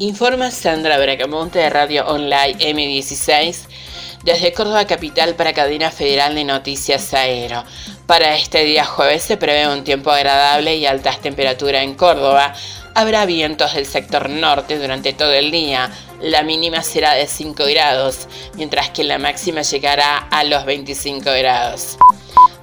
Informa Sandra Bracamonte de Radio Online M16 desde Córdoba Capital para Cadena Federal de Noticias Aero. Para este día jueves se prevé un tiempo agradable y altas temperaturas en Córdoba. Habrá vientos del sector norte durante todo el día. La mínima será de 5 grados, mientras que la máxima llegará a los 25 grados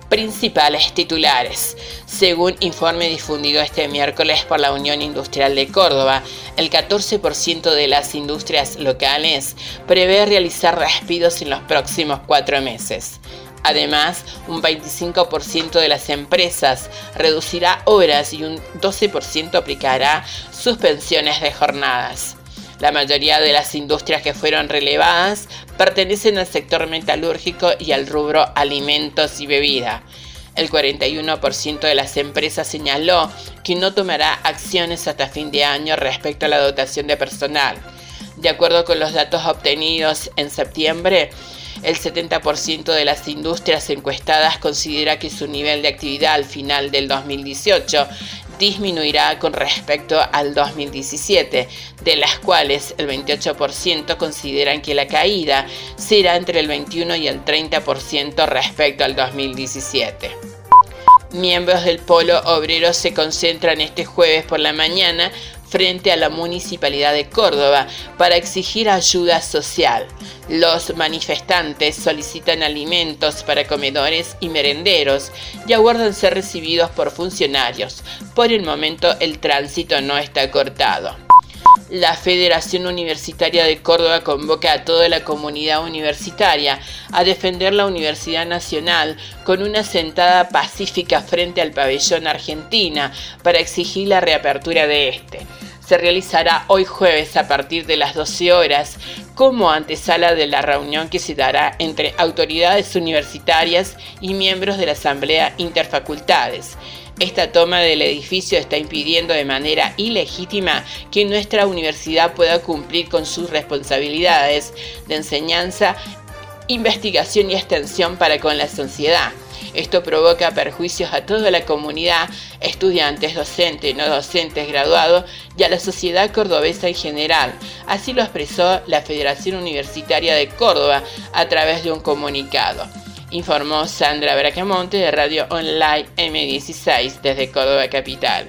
principales titulares. Según informe difundido este miércoles por la Unión Industrial de Córdoba, el 14% de las industrias locales prevé realizar despidos en los próximos cuatro meses. Además, un 25% de las empresas reducirá horas y un 12% aplicará suspensiones de jornadas. La mayoría de las industrias que fueron relevadas pertenecen al sector metalúrgico y al rubro alimentos y bebida. El 41% de las empresas señaló que no tomará acciones hasta fin de año respecto a la dotación de personal. De acuerdo con los datos obtenidos en septiembre, el 70% de las industrias encuestadas considera que su nivel de actividad al final del 2018 disminuirá con respecto al 2017, de las cuales el 28% consideran que la caída será entre el 21 y el 30% respecto al 2017. Miembros del Polo Obrero se concentran este jueves por la mañana frente a la Municipalidad de Córdoba para exigir ayuda social. Los manifestantes solicitan alimentos para comedores y merenderos y aguardan ser recibidos por funcionarios. Por el momento el tránsito no está cortado. La Federación Universitaria de Córdoba convoca a toda la comunidad universitaria a defender la Universidad Nacional con una sentada pacífica frente al pabellón Argentina para exigir la reapertura de este se realizará hoy jueves a partir de las 12 horas como antesala de la reunión que se dará entre autoridades universitarias y miembros de la Asamblea Interfacultades. Esta toma del edificio está impidiendo de manera ilegítima que nuestra universidad pueda cumplir con sus responsabilidades de enseñanza, investigación y extensión para con la sociedad. Esto provoca perjuicios a toda la comunidad, estudiantes, docentes, no docentes, graduados y a la sociedad cordobesa en general. Así lo expresó la Federación Universitaria de Córdoba a través de un comunicado. Informó Sandra Bracamonte de Radio Online M16 desde Córdoba Capital.